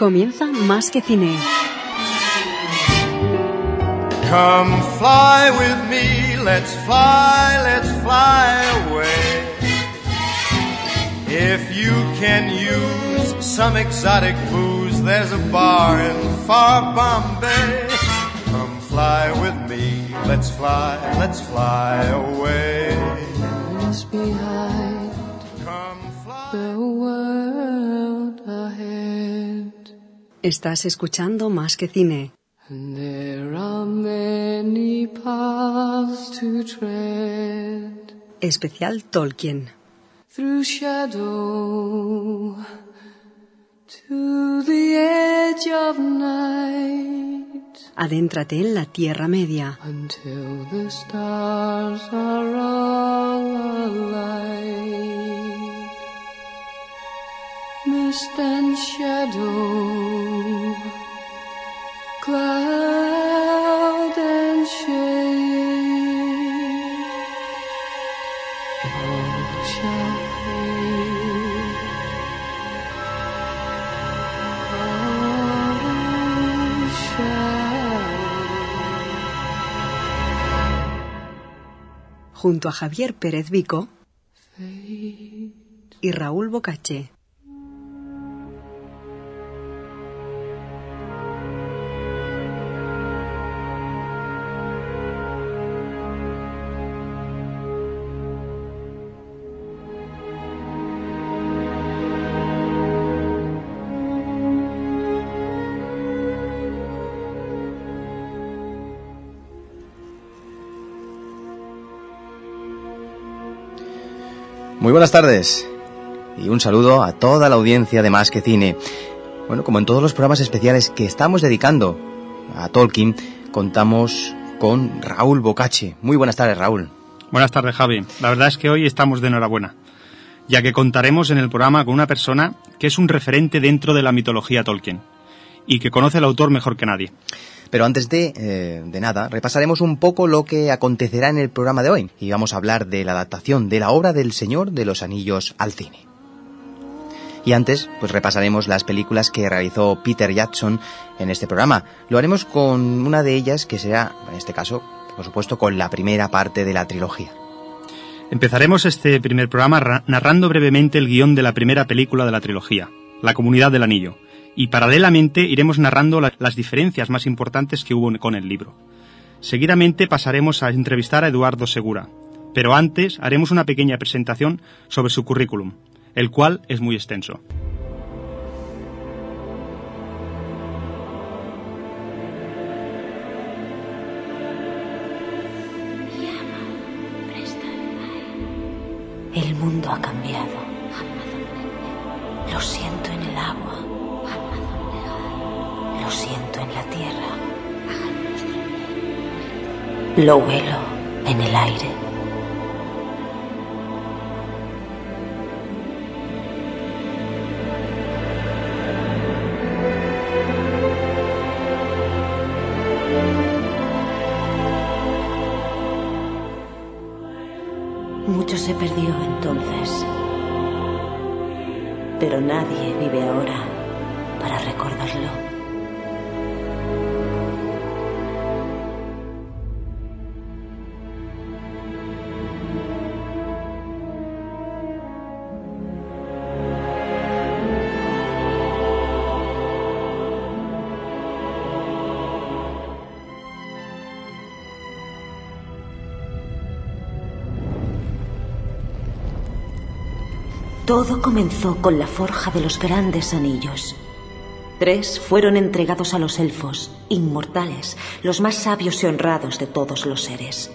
Comienza Más que Cine. Come fly with me, let's fly, let's fly away. If you can use some exotic booze, there's a bar in far Bombay. Come fly with me, let's fly, let's fly away. Just behind Estás escuchando Más que Cine. There are many paths to tread Especial Tolkien. through shadow to the edge of night Adéntrate en la Tierra Media. until the stars are all alight. Mist and shadow, cloud and shade, all shall fade. All shall Junto a Javier Pérez Vico y Raúl Bocache. Muy buenas tardes y un saludo a toda la audiencia de Más que Cine. Bueno, como en todos los programas especiales que estamos dedicando a Tolkien, contamos con Raúl Bocache. Muy buenas tardes, Raúl. Buenas tardes, Javi. La verdad es que hoy estamos de enhorabuena, ya que contaremos en el programa con una persona que es un referente dentro de la mitología Tolkien y que conoce al autor mejor que nadie. Pero antes de, eh, de nada, repasaremos un poco lo que acontecerá en el programa de hoy y vamos a hablar de la adaptación de la obra del Señor de los Anillos al cine. Y antes, pues repasaremos las películas que realizó Peter Jackson en este programa. Lo haremos con una de ellas que será, en este caso, por supuesto, con la primera parte de la trilogía. Empezaremos este primer programa ra- narrando brevemente el guion de la primera película de la trilogía, La Comunidad del Anillo, y paralelamente iremos narrando la- las diferencias más importantes que hubo con el libro. Seguidamente pasaremos a entrevistar a Eduardo Segura, pero antes haremos una pequeña presentación sobre su currículum, el cual es muy extenso. El mundo ha cambiado. Lo siento en el agua. La tierra. Lo huelo en el aire. Mucho se perdió entonces. Pero nadie vive ahora para recordarlo. Todo comenzó con la forja de los grandes anillos. Tres fueron entregados a los elfos, inmortales, los más sabios y honrados de todos los seres.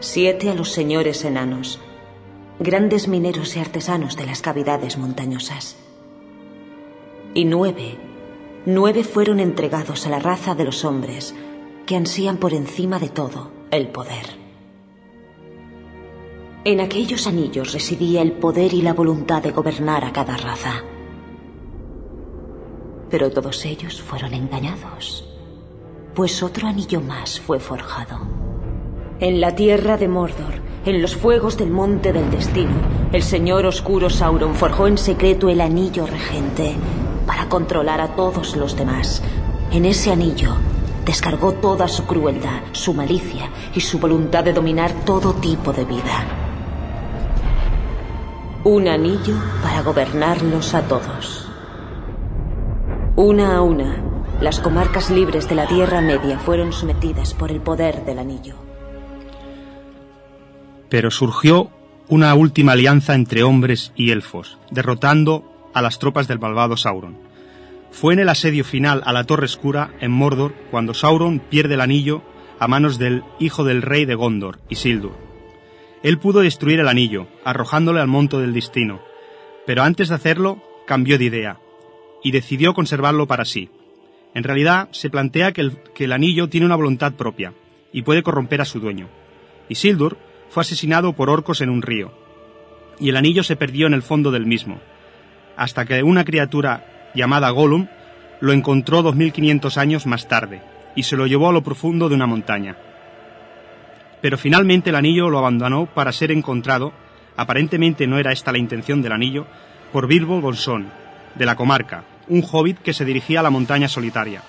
Siete a los señores enanos, grandes mineros y artesanos de las cavidades montañosas. Y nueve, nueve fueron entregados a la raza de los hombres, que ansían por encima de todo el poder. En aquellos anillos residía el poder y la voluntad de gobernar a cada raza. Pero todos ellos fueron engañados, pues otro anillo más fue forjado. En la tierra de Mordor, en los fuegos del monte del destino, el señor oscuro Sauron forjó en secreto el anillo regente para controlar a todos los demás. En ese anillo descargó toda su crueldad, su malicia y su voluntad de dominar todo tipo de vida. Un anillo para gobernarlos a todos. Una a una, las comarcas libres de la Tierra Media fueron sometidas por el poder del anillo. Pero surgió una última alianza entre hombres y elfos, derrotando a las tropas del malvado Sauron. Fue en el asedio final a la Torre Escura, en Mordor, cuando Sauron pierde el anillo a manos del hijo del rey de Gondor, Isildur. Él pudo destruir el anillo, arrojándole al monto del destino, pero antes de hacerlo cambió de idea y decidió conservarlo para sí. En realidad, se plantea que el, que el anillo tiene una voluntad propia y puede corromper a su dueño. Isildur fue asesinado por orcos en un río, y el anillo se perdió en el fondo del mismo, hasta que una criatura llamada Gollum lo encontró 2500 años más tarde y se lo llevó a lo profundo de una montaña. Pero finalmente el anillo lo abandonó para ser encontrado, aparentemente no era esta la intención del anillo, por Bilbo Bolsón, de la comarca, un hobbit que se dirigía a la montaña solitaria,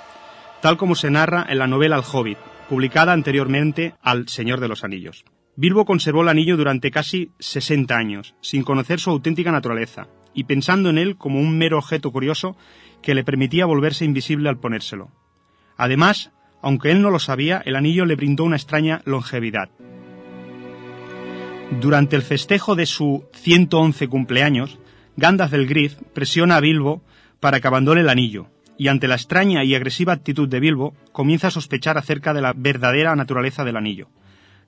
tal como se narra en la novela El Hobbit, publicada anteriormente al Señor de los Anillos. Bilbo conservó el anillo durante casi 60 años, sin conocer su auténtica naturaleza, y pensando en él como un mero objeto curioso que le permitía volverse invisible al ponérselo. Además, aunque él no lo sabía, el anillo le brindó una extraña longevidad. Durante el festejo de su 111 cumpleaños, Gandalf el Grif presiona a Bilbo para que abandone el anillo, y ante la extraña y agresiva actitud de Bilbo, comienza a sospechar acerca de la verdadera naturaleza del anillo.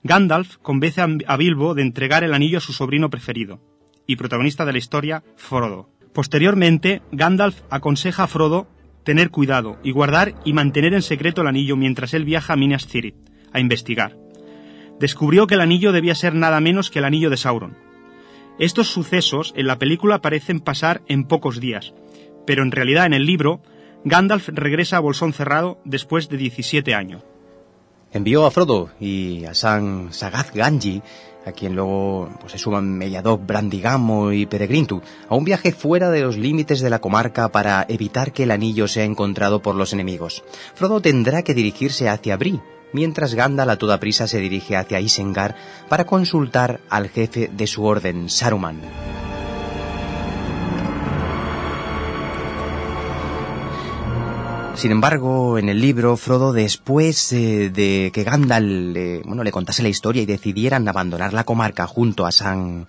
Gandalf convence a Bilbo de entregar el anillo a su sobrino preferido, y protagonista de la historia, Frodo. Posteriormente, Gandalf aconseja a Frodo tener cuidado y guardar y mantener en secreto el anillo mientras él viaja a Minas Tirith a investigar. Descubrió que el anillo debía ser nada menos que el anillo de Sauron. Estos sucesos en la película parecen pasar en pocos días, pero en realidad en el libro Gandalf regresa a Bolsón Cerrado después de 17 años. Envió a Frodo y a San Sagaz Ganji, a quien luego pues, se suman Mediador, Brandigamo y Peregrintu, a un viaje fuera de los límites de la comarca para evitar que el anillo sea encontrado por los enemigos. Frodo tendrá que dirigirse hacia Bree, mientras Gandalf a toda prisa se dirige hacia Isengard para consultar al jefe de su orden, Saruman. Sin embargo, en el libro, Frodo, después eh, de que Gandalf bueno, le contase la historia y decidieran abandonar la comarca junto a San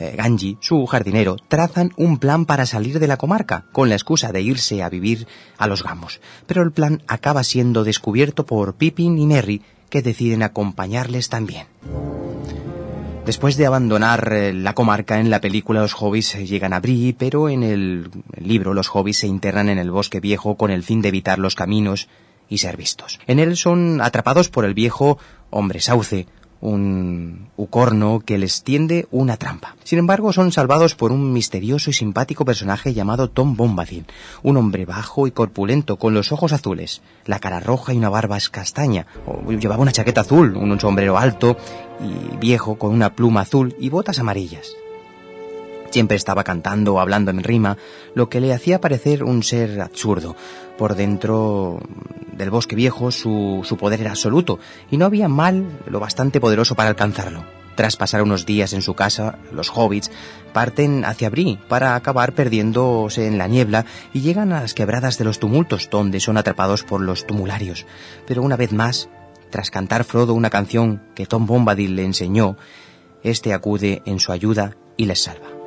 eh, Ganji, su jardinero, trazan un plan para salir de la comarca, con la excusa de irse a vivir a los gamos. Pero el plan acaba siendo descubierto por Pippin y Merry, que deciden acompañarles también. Después de abandonar eh, la comarca en la película los hobbits llegan a Bree, pero en el libro los hobbits se internan en el bosque viejo con el fin de evitar los caminos y ser vistos. En él son atrapados por el viejo hombre sauce, un ucorno que les tiende una trampa. Sin embargo, son salvados por un misterioso y simpático personaje llamado Tom Bombadil, un hombre bajo y corpulento con los ojos azules, la cara roja y una barba castaña. llevaba una chaqueta azul, un sombrero alto y viejo con una pluma azul y botas amarillas. Siempre estaba cantando o hablando en rima, lo que le hacía parecer un ser absurdo. Por dentro del bosque viejo su, su poder era absoluto, y no había mal lo bastante poderoso para alcanzarlo. Tras pasar unos días en su casa, los hobbits parten hacia Bree para acabar perdiéndose en la niebla y llegan a las quebradas de los tumultos, donde son atrapados por los tumularios. Pero una vez más, tras cantar Frodo una canción que Tom Bombadil le enseñó, este acude en su ayuda y les salva.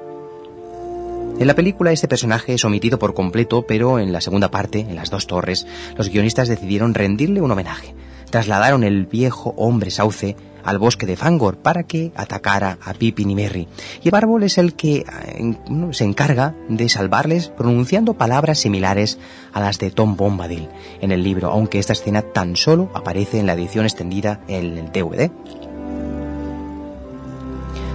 En la película este personaje es omitido por completo, pero en la segunda parte, en las dos torres, los guionistas decidieron rendirle un homenaje. Trasladaron el viejo hombre sauce al bosque de Fangor para que atacara a Pippin y Merry. Y el árbol es el que eh, se encarga de salvarles pronunciando palabras similares a las de Tom Bombadil en el libro, aunque esta escena tan solo aparece en la edición extendida en el DVD.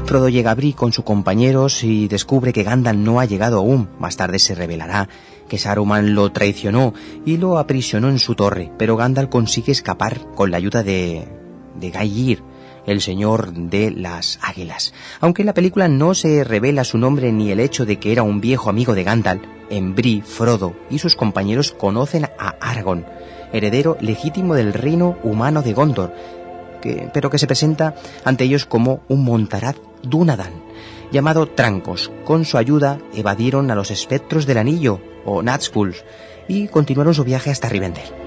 Frodo llega a Bree con sus compañeros y descubre que Gandalf no ha llegado aún. Más tarde se revelará que Saruman lo traicionó y lo aprisionó en su torre, pero Gandalf consigue escapar con la ayuda de, de Gair, el señor de las águilas. Aunque en la película no se revela su nombre ni el hecho de que era un viejo amigo de Gandalf, en Bree, Frodo y sus compañeros conocen a Aragorn, heredero legítimo del reino humano de Gondor, pero que se presenta ante ellos como un montaraz Dunadan, llamado Trancos. Con su ayuda evadieron a los espectros del anillo, o Nazgûl, y continuaron su viaje hasta Rivendell.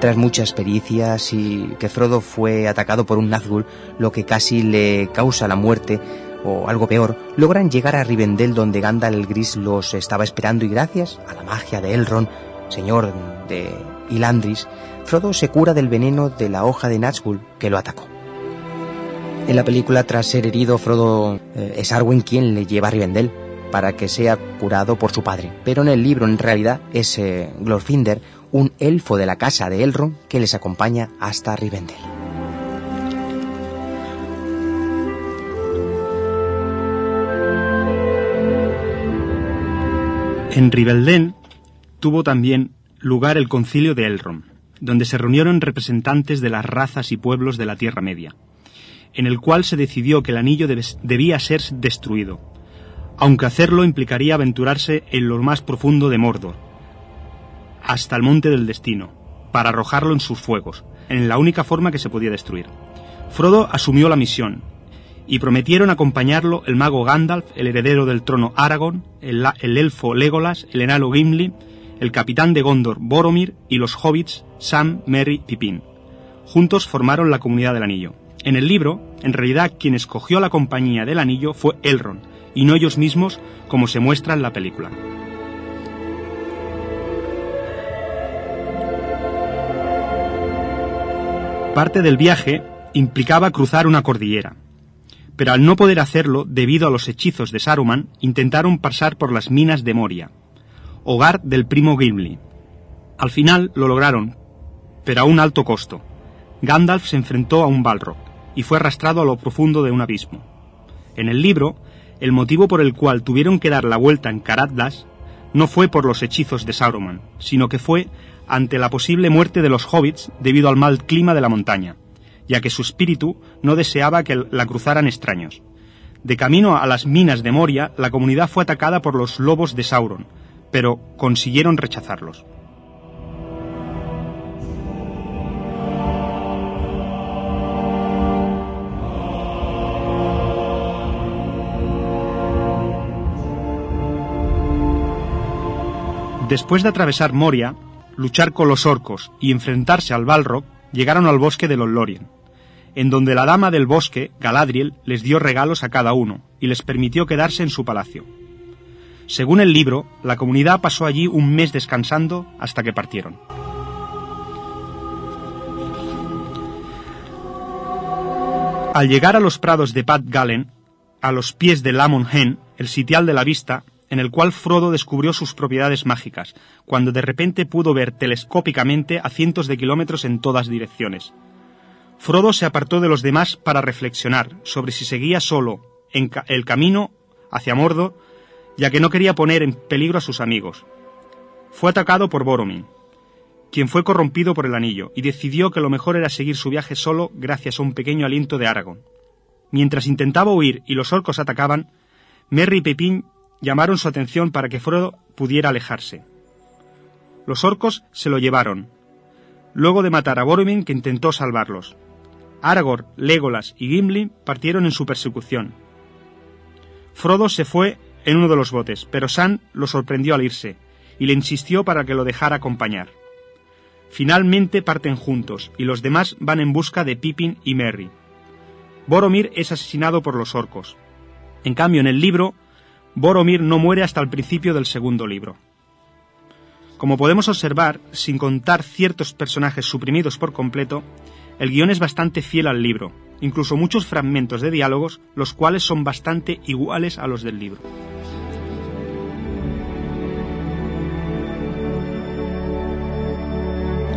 Tras muchas pericias y que Frodo fue atacado por un Nazgûl, lo que casi le causa la muerte, o algo peor, logran llegar a Rivendell donde Gandalf el Gris los estaba esperando y gracias a la magia de Elrond, señor de Ilandris, Frodo se cura del veneno de la hoja de Nazgûl que lo atacó. En la película, tras ser herido, Frodo eh, es Arwen quien le lleva a Rivendell para que sea curado por su padre. Pero en el libro, en realidad, es eh, Glorfinder, un elfo de la casa de Elrond, que les acompaña hasta Rivendell. En Rivendell tuvo también lugar el concilio de Elrond, donde se reunieron representantes de las razas y pueblos de la Tierra Media, en el cual se decidió que el anillo debía ser destruido, aunque hacerlo implicaría aventurarse en lo más profundo de Mordor, hasta el monte del destino, para arrojarlo en sus fuegos, en la única forma que se podía destruir. Frodo asumió la misión, y prometieron acompañarlo el mago Gandalf, el heredero del trono Aragorn, el, el elfo Legolas, el enano Gimli, el capitán de Gondor Boromir y los hobbits Sam, Merry y Pippin. Juntos formaron la Comunidad del Anillo. En el libro, en realidad quien escogió la compañía del anillo fue Elrond, y no ellos mismos como se muestra en la película. Parte del viaje implicaba cruzar una cordillera, pero al no poder hacerlo debido a los hechizos de Saruman, intentaron pasar por las minas de Moria, hogar del primo Gimli. Al final lo lograron, pero a un alto costo. Gandalf se enfrentó a un Balrog y fue arrastrado a lo profundo de un abismo. En el libro, el motivo por el cual tuvieron que dar la vuelta en Caradlas no fue por los hechizos de Saruman, sino que fue ante la posible muerte de los hobbits debido al mal clima de la montaña, ya que su espíritu no deseaba que la cruzaran extraños. De camino a las minas de Moria, la comunidad fue atacada por los lobos de Sauron, pero consiguieron rechazarlos. Después de atravesar Moria, luchar con los orcos y enfrentarse al Balrog, llegaron al bosque de los Lorien, en donde la dama del bosque, Galadriel, les dio regalos a cada uno y les permitió quedarse en su palacio. Según el libro, la comunidad pasó allí un mes descansando hasta que partieron. Al llegar a los prados de Pat Galen, a los pies de Lamon Hen, el sitial de la vista, en el cual Frodo descubrió sus propiedades mágicas, cuando de repente pudo ver telescópicamente a cientos de kilómetros en todas direcciones. Frodo se apartó de los demás para reflexionar sobre si seguía solo en el camino hacia Mordor, ya que no quería poner en peligro a sus amigos. Fue atacado por Boromir, quien fue corrompido por el anillo, y decidió que lo mejor era seguir su viaje solo gracias a un pequeño aliento de Aragorn. Mientras intentaba huir y los orcos atacaban, Merry y Pepín llamaron su atención para que Frodo pudiera alejarse. Los orcos se lo llevaron, luego de matar a Boromir que intentó salvarlos. Aragorn, Legolas y Gimli partieron en su persecución. Frodo se fue en uno de los botes, pero Sam lo sorprendió al irse y le insistió para que lo dejara acompañar. Finalmente parten juntos y los demás van en busca de Pippin y Merry. Boromir es asesinado por los orcos. En cambio, en el libro, Boromir no muere hasta el principio del segundo libro. Como podemos observar, sin contar ciertos personajes suprimidos por completo, el guion es bastante fiel al libro, incluso muchos fragmentos de diálogos, los cuales son bastante iguales a los del libro.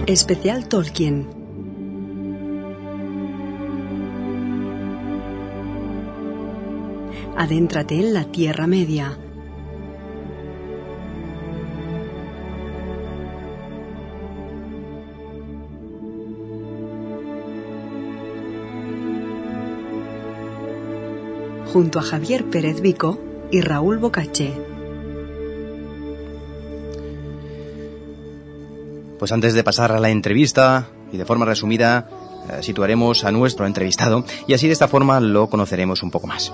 Especial Tolkien. adéntrate en la Tierra Media. Junto a Javier Pérez Vico y Raúl Bocaché. Pues antes de pasar a la entrevista y de forma resumida, eh, situaremos a nuestro entrevistado y así de esta forma lo conoceremos un poco más.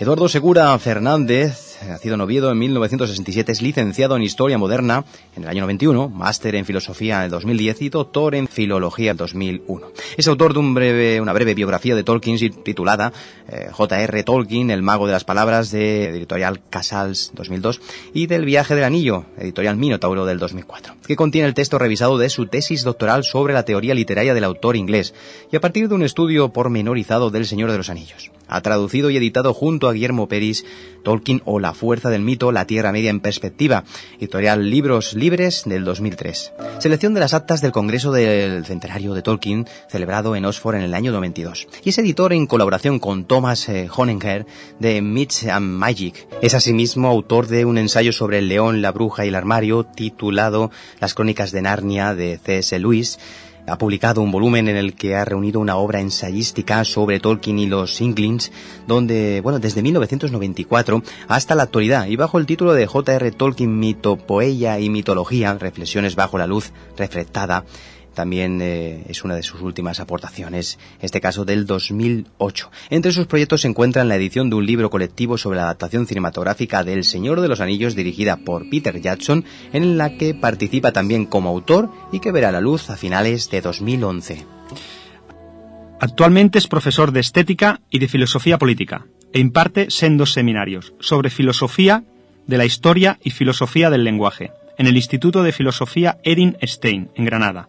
Eduardo Segura Fernández, nacido en Oviedo en 1967, es licenciado en Historia Moderna en el año 91, máster en Filosofía en el 2010 y doctor en Filología en 2001. Es autor de un breve, una breve biografía de Tolkien titulada eh, J.R. Tolkien, El Mago de las Palabras, de editorial Casals 2002, y del Viaje del Anillo, editorial Minotauro del 2004, que contiene el texto revisado de su tesis doctoral sobre la teoría literaria del autor inglés, y a partir de un estudio pormenorizado del Señor de los Anillos ha traducido y editado junto a Guillermo Peris Tolkien o La fuerza del mito, la Tierra Media en perspectiva, editorial Libros Libres del 2003. Selección de las actas del Congreso del Centenario de Tolkien, celebrado en Oxford en el año 92. Y es editor en colaboración con Thomas eh, Honninger de Myths and Magic. Es asimismo autor de un ensayo sobre el león, la bruja y el armario, titulado Las crónicas de Narnia de C.S. Lewis, ha publicado un volumen en el que ha reunido una obra ensayística sobre Tolkien y los Inklings, donde, bueno, desde 1994 hasta la actualidad, y bajo el título de J.R. Tolkien Mitopoeia y Mitología, Reflexiones bajo la luz reflectada, también eh, es una de sus últimas aportaciones, este caso del 2008. Entre sus proyectos se encuentran la edición de un libro colectivo sobre la adaptación cinematográfica del Señor de los Anillos dirigida por Peter Jackson, en la que participa también como autor y que verá la luz a finales de 2011. Actualmente es profesor de estética y de filosofía política e imparte sendos seminarios sobre filosofía de la historia y filosofía del lenguaje en el Instituto de Filosofía Erin Stein, en Granada.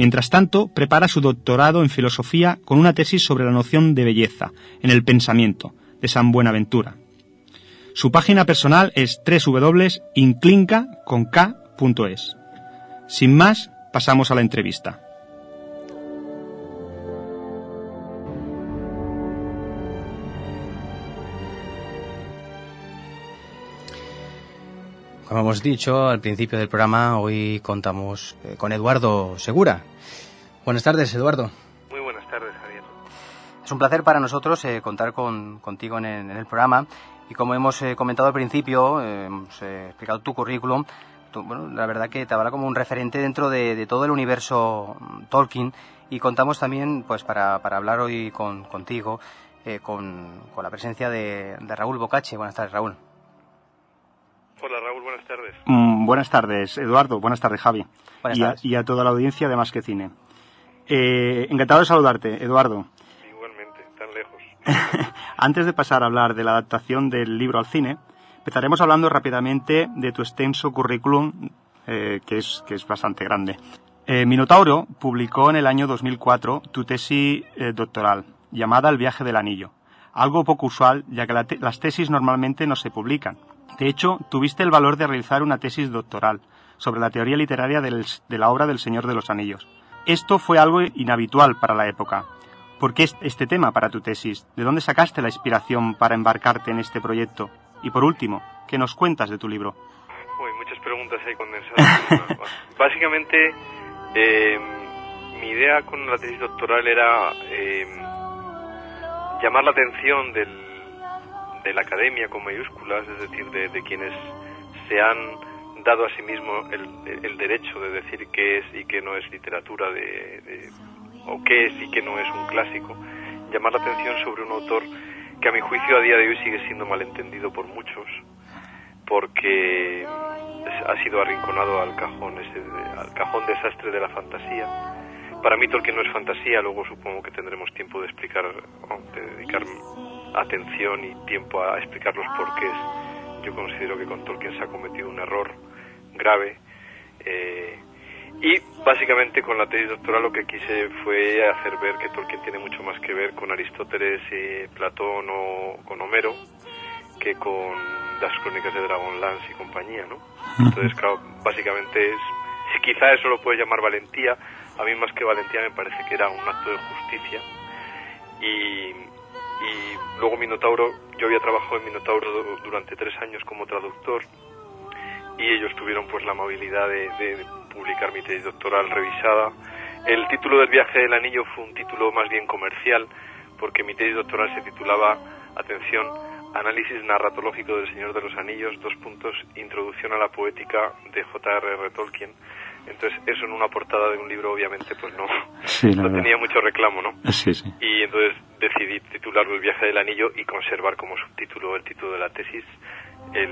Mientras tanto, prepara su doctorado en filosofía con una tesis sobre la noción de belleza en el pensamiento de San Buenaventura. Su página personal es www.inclinca.es. Sin más, pasamos a la entrevista. Como hemos dicho al principio del programa, hoy contamos eh, con Eduardo Segura. Buenas tardes, Eduardo. Muy buenas tardes, Javier. Es un placer para nosotros eh, contar con, contigo en el, en el, programa y como hemos eh, comentado al principio, eh, hemos explicado tu currículum, tu, bueno, la verdad que te habla como un referente dentro de, de todo el universo mm, Tolkien y contamos también pues para, para hablar hoy con, contigo con, con, la presencia de, de Raúl Bocache. Buenas tardes, Raúl. Hola Raúl, tardes. Mm, buenas tardes, Eduardo. Buenas tardes, Javi. Buenas y, a, tardes. y, a, toda la audiencia de Más que Cine. Eh, encantado de saludarte, Eduardo. Igualmente, tan lejos. Antes de pasar a hablar de la adaptación del libro al cine, empezaremos hablando rápidamente de tu extenso currículum, eh, que, es, que es bastante grande. Eh, Minotauro publicó en el año 2004 tu tesis eh, doctoral, llamada El viaje del anillo. Algo poco usual, ya que la te las tesis normalmente no se publican. De hecho, tuviste el valor de realizar una tesis doctoral sobre la teoría literaria del, de la obra del Señor de los Anillos. Esto fue algo inhabitual para la época. ¿Por qué este tema para tu tesis? ¿De dónde sacaste la inspiración para embarcarte en este proyecto? Y por último, ¿qué nos cuentas de tu libro? Uy, muchas preguntas ahí condensadas. Básicamente, eh, mi idea con la tesis doctoral era eh, llamar la atención del, de la academia con mayúsculas, es decir, de, de quienes se han dado a sí mismo el, el, derecho de decir qué es y qué no es literatura, de, o qué es y qué no es un clásico, llamar la atención sobre un autor que a mi juicio a día de hoy sigue siendo malentendido por muchos, porque ha sido arrinconado al cajón, ese, al cajón desastre de la fantasía. Para mí Tolkien no es fantasía, luego supongo que tendremos tiempo de explicar, de dedicar atención y tiempo a explicar los porqués. Yo considero que con Tolkien se ha cometido un error grave. Eh, y básicamente con la tesis doctoral lo que quise fue hacer ver que Tolkien tiene mucho más que ver con Aristóteles, eh, Platón o con Homero que con las crónicas de Dragonlance y compañía, ¿no? Entonces, claro, básicamente es, quizá eso lo puede llamar valentía, a mí más que valentía me parece que era un acto de justicia y, y luego Minotauro, yo había trabajado en Minotauro durante tres años como traductor y ellos tuvieron pues la amabilidad de, de publicar mi tesis doctoral revisada. El título del viaje del anillo fue un título más bien comercial porque mi tesis doctoral se titulaba atención, análisis narratológico del Señor de los Anillos, dos puntos, introducción a la poética de J.R.R. Tolkien. Entonces, eso en una portada de un libro, obviamente, pues no, no tenía mucho reclamo, ¿no? Sí, sí. Y entonces decidí titularlo El viaje del anillo y conservar como subtítulo el título de la tesis. El,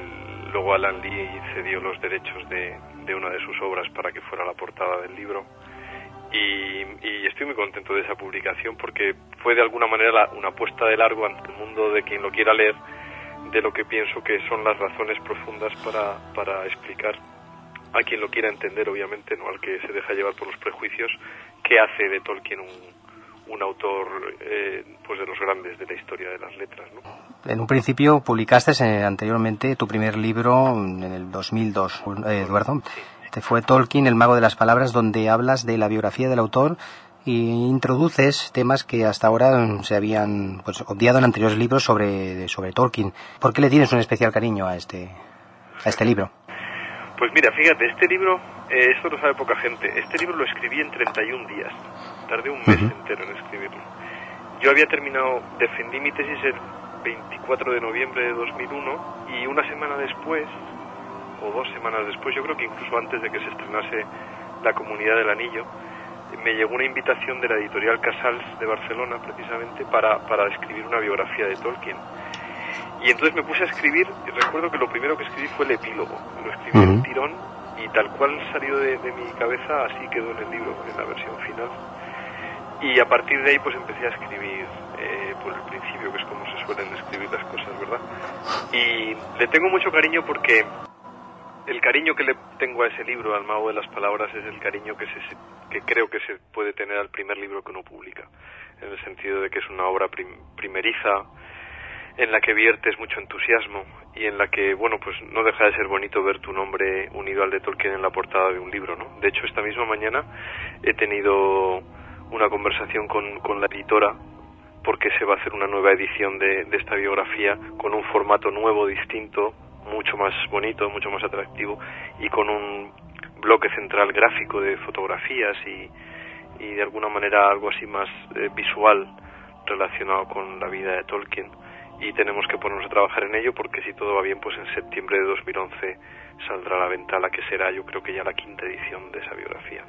luego Alan Lee cedió los derechos de, de una de sus obras para que fuera la portada del libro. Y, y, estoy muy contento de esa publicación porque fue de alguna manera una apuesta de largo ante el mundo de quien lo quiera leer de lo que pienso que son las razones profundas para, para explicar a quien lo quiera entender, obviamente, no al que se deja llevar por los prejuicios, qué hace de Tolkien un, un autor eh, pues de los grandes de la historia de las letras. ¿no? En un principio publicaste eh, anteriormente tu primer libro en el 2002, eh, Eduardo. Este fue Tolkien, el mago de las palabras, donde hablas de la biografía del autor y introduces temas que hasta ahora se habían pues, obviado en anteriores libros sobre, sobre Tolkien. ¿Por qué le tienes un especial cariño a este, a este libro? Pues mira, fíjate, este libro, eh, esto lo sabe poca gente, este libro lo escribí en 31 días, tardé un mes entero en escribirlo. Yo había terminado, defendí mi tesis el 24 de noviembre de 2001 y una semana después, o dos semanas después, yo creo que incluso antes de que se estrenase La Comunidad del Anillo, me llegó una invitación de la editorial Casals de Barcelona precisamente para, para escribir una biografía de Tolkien. Y entonces me puse a escribir, y recuerdo que lo primero que escribí fue el epílogo. Lo escribí en tirón y tal cual salió de, de, mi cabeza, así quedó en el libro, en la versión final. Y a partir de ahí pues empecé a escribir eh, por el principio, que es como se suelen escribir las cosas, ¿verdad? Y le tengo mucho cariño porque el cariño que le tengo a ese libro, al mago de las palabras, es el cariño que, se, que creo que se puede tener al primer libro que uno publica, en el sentido de que es una obra prim, primeriza, en la que viertes mucho entusiasmo y en la que, bueno, pues no deja de ser bonito ver tu nombre unido al de Tolkien en la portada de un libro, ¿no? De hecho, esta misma mañana he tenido una conversación con, con la editora porque se va a hacer una nueva edición de, de esta biografía con un formato nuevo, distinto, mucho más bonito, mucho más atractivo y con un bloque central gráfico de fotografías y, y de alguna manera algo así más eh, visual relacionado con la vida de Tolkien y tenemos que ponernos a trabajar en ello porque si todo va bien pues en septiembre de 2011 saldrá la venta la que será yo creo que ya la quinta edición de esa biografía.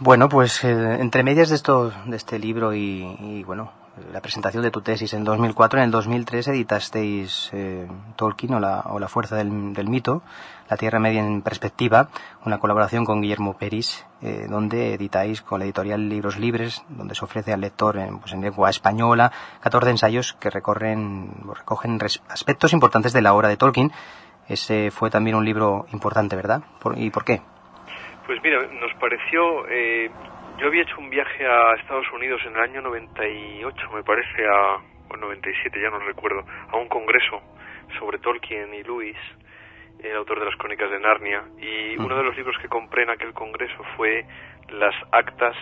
Bueno, pues eh, entre medias de esto, de este libro y, bueno, la presentación de tu tesis en 2004, en el 2003 editasteis eh, Tolkien o la, o la fuerza del, mito, La Tierra Media en perspectiva, una colaboración con Guillermo Peris, eh, donde editáis con la editorial Libros Libres, donde se ofrece al lector en, pues, en lengua española 14 ensayos que recorren, recogen aspectos importantes de la obra de Tolkien. Ese fue también un libro importante, ¿verdad? ¿Por, ¿Y por qué? Pues mira, nos pareció, eh, yo había hecho un viaje a Estados Unidos en el año 98, me parece, a, o 97, ya no recuerdo, a un congreso sobre Tolkien y Lewis, el autor de las crónicas de Narnia, y uno de los libros que compré en aquel congreso fue las actas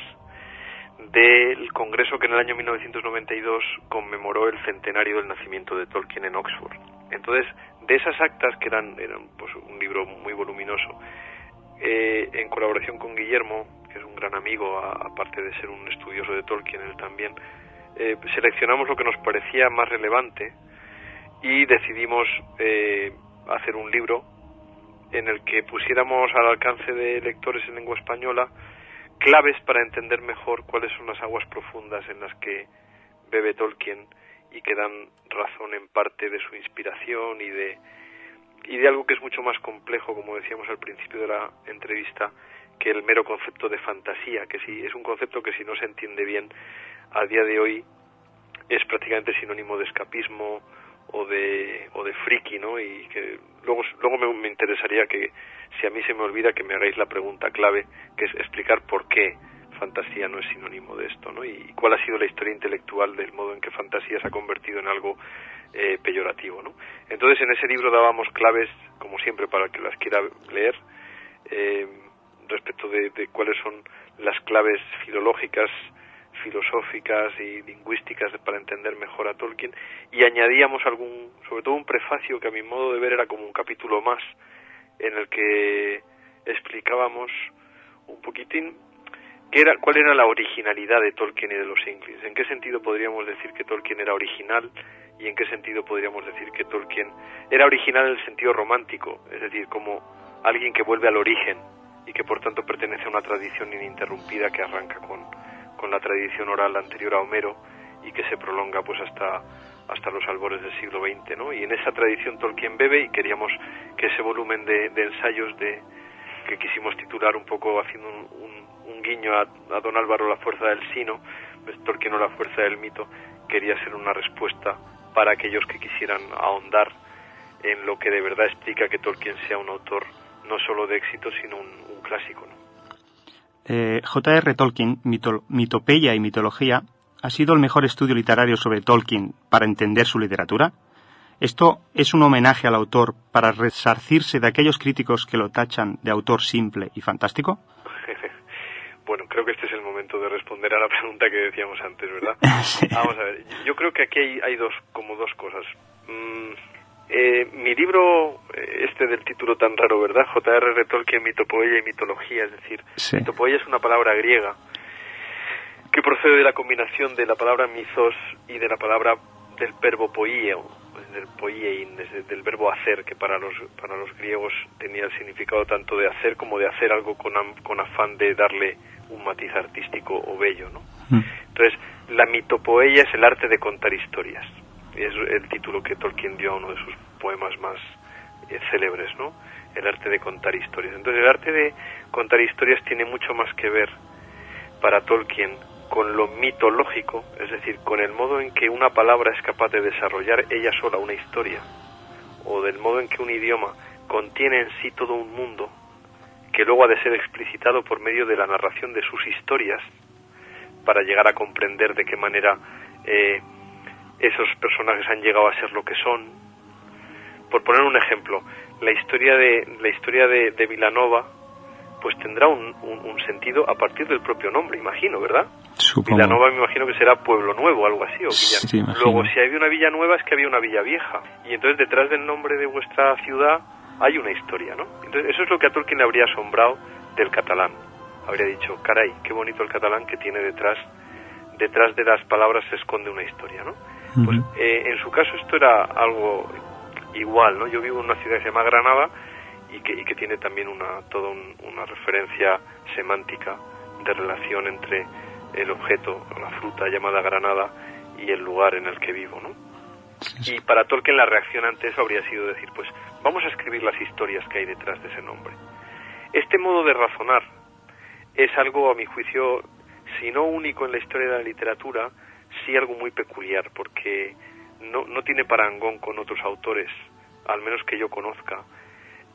del congreso que en el año 1992 conmemoró el centenario del nacimiento de Tolkien en Oxford. Entonces, de esas actas, que eran, eran pues, un libro muy voluminoso, eh, en colaboración con Guillermo, que es un gran amigo, aparte de ser un estudioso de Tolkien, él también, eh, seleccionamos lo que nos parecía más relevante y decidimos eh, hacer un libro en el que pusiéramos al alcance de lectores en lengua española claves para entender mejor cuáles son las aguas profundas en las que bebe Tolkien y que dan razón en parte de su inspiración y de y de algo que es mucho más complejo, como decíamos al principio de la entrevista, que el mero concepto de fantasía, que sí es un concepto que si no se entiende bien a día de hoy es prácticamente sinónimo de escapismo o de o de friki, ¿no? Y que luego luego me, me interesaría que si a mí se me olvida que me hagáis la pregunta clave, que es explicar por qué fantasía no es sinónimo de esto, ¿no? Y cuál ha sido la historia intelectual del modo en que fantasía se ha convertido en algo eh, peyorativo, ¿no? Entonces en ese libro dábamos claves, como siempre, para que las quiera leer, eh, respecto de, cuáles son las claves filológicas, filosóficas y lingüísticas para entender mejor a Tolkien y añadíamos algún, sobre todo un prefacio que a mi modo de ver era como un capítulo más en el que explicábamos un poquitín ¿qué era, ¿cuál era la originalidad de Tolkien y de los Inklings? ¿En qué sentido podríamos decir que Tolkien era original y en qué sentido podríamos decir que Tolkien era original en el sentido romántico, es decir, como alguien que vuelve al origen y que por tanto pertenece a una tradición ininterrumpida que arranca con, con la tradición oral anterior a Homero y que se prolonga pues hasta hasta los albores del siglo XX, ¿no? Y en esa tradición Tolkien bebe y queríamos que ese volumen de, ensayos de que quisimos titular un poco haciendo un, guiño a, Don Álvaro La fuerza del sino, pues Tolkien o la fuerza del mito, quería ser una respuesta para aquellos que quisieran ahondar en lo que de verdad explica que Tolkien sea un autor no solo de éxito, sino un, clásico. ¿no? Eh, J.R. Tolkien, Mitopeya y Mitología, ha sido el mejor estudio literario sobre Tolkien para entender su literatura? ¿Esto es un homenaje al autor para resarcirse de aquellos críticos que lo tachan de autor simple y fantástico? bueno, creo que este es el momento de responder a la pregunta que decíamos antes, ¿verdad? Vamos a ver, yo creo que aquí hay, dos, como dos cosas. Mm, eh, mi libro, eh, este del título tan raro, ¿verdad? J.R.R. Tolkien, Mitopoeia y Mitología, es decir, Mitopoeia es una palabra griega que procede de la combinación de la palabra mitos y de la palabra del verbo poieo, del poiein, del verbo hacer, que para los, para los griegos tenía el significado tanto de hacer como de hacer algo con, con afán de darle un matiz artístico o bello, ¿no? Mm. Entonces, la mitopoeia es el arte de contar historias. Es el título que Tolkien dio a uno de sus poemas más eh, célebres, ¿no? El arte de contar historias. Entonces, el arte de contar historias tiene mucho más que ver para Tolkien con lo mitológico, es decir, con el modo en que una palabra es capaz de desarrollar ella sola una historia, o del modo en que un idioma contiene en sí todo un mundo que luego ha de ser explicitado por medio de la narración de sus historias para llegar a comprender de qué manera eh, esos personajes han llegado a ser lo que son. Por poner un ejemplo, la historia de la historia de, de Vilanova pues tendrá un, un, sentido a partir del propio nombre, imagino, ¿verdad? Supongo. Villanova me imagino que será Pueblo Nuevo, algo así. O Luego, si había una villa nueva es que había una villa vieja. Y entonces detrás del nombre de vuestra ciudad hay una historia, ¿no? Entonces eso es lo que a Tolkien le habría asombrado del catalán. Habría dicho, caray, qué bonito el catalán que tiene detrás, detrás de las palabras se esconde una historia, ¿no? Pues eh, en su caso esto era algo igual, ¿no? Yo vivo en una ciudad que se llama Granada y que, y que tiene también una, toda una referencia semántica de relación entre el objeto, la fruta llamada granada, y el lugar en el que vivo, ¿no? Y para Tolkien la reacción ante eso habría sido decir, pues vamos a escribir las historias que hay detrás de ese nombre. Este modo de razonar es algo, a mi juicio, si no único en la historia de la literatura, sí algo muy peculiar, porque no, no tiene parangón con otros autores, al menos que yo conozca,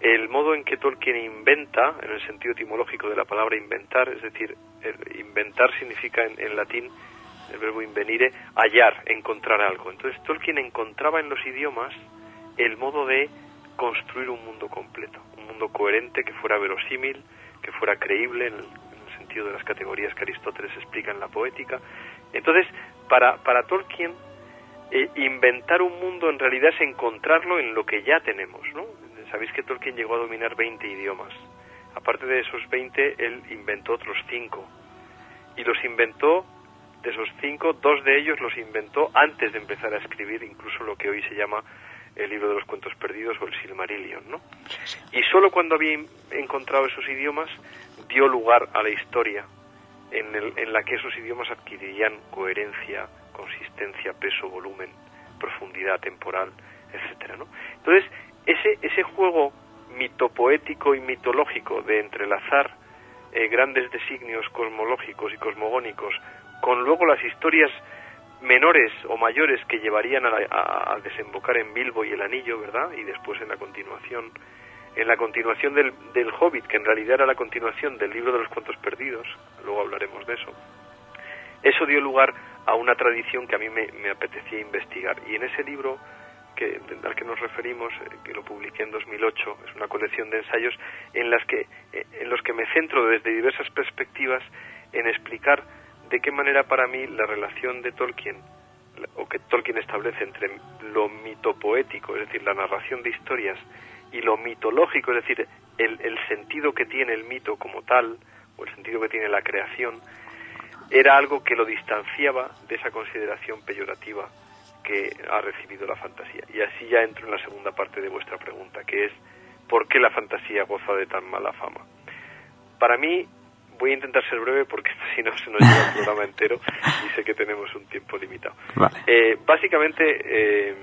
el modo en que Tolkien inventa, en el sentido etimológico de la palabra inventar, es decir, inventar significa en, latín el verbo invenire, hallar, encontrar algo. Entonces Tolkien encontraba en los idiomas el modo de construir un mundo completo, un mundo coherente que fuera verosímil, que fuera creíble en el, sentido de las categorías que Aristóteles explica en la poética. Entonces, para, para Tolkien, eh, inventar un mundo en realidad es encontrarlo en lo que ya tenemos, ¿no? Sabéis que Tolkien llegó a dominar 20 idiomas. Aparte de esos 20, él inventó otros 5. Y los inventó, de esos 5, dos de ellos los inventó antes de empezar a escribir incluso lo que hoy se llama el libro de los cuentos perdidos o el Silmarillion, ¿no? Y solo cuando había encontrado esos idiomas dio lugar a la historia en, en la que esos idiomas adquirirían coherencia, consistencia, peso, volumen, profundidad temporal, etcétera, ¿no? Entonces, ese, ese juego mitopoético y mitológico de entrelazar eh, grandes designios cosmológicos y cosmogónicos con luego las historias menores o mayores que llevarían a, desembocar en Bilbo y el Anillo, ¿verdad? Y después en la continuación, en la continuación del, del Hobbit, que en realidad era la continuación del libro de los cuentos perdidos, luego hablaremos de eso. Eso dio lugar a una tradición que a mí me apetecía investigar. Y en ese libro al que nos referimos, eh, que lo publiqué en 2008, es una colección de ensayos en, las que, eh, en los que me centro desde diversas perspectivas en explicar de qué manera para mí la relación de Tolkien, o que Tolkien establece entre lo mitopoético, es decir, la narración de historias, y lo mitológico, es decir, el, el sentido que tiene el mito como tal, o el sentido que tiene la creación, era algo que lo distanciaba de esa consideración peyorativa que ha recibido la fantasía. Y así ya entro en la segunda parte de vuestra pregunta, que es ¿por qué la fantasía goza de tan mala fama? Para mí, voy a intentar ser breve porque si no se nos lleva el programa entero y sé que tenemos un tiempo limitado. Eh, básicamente, eh,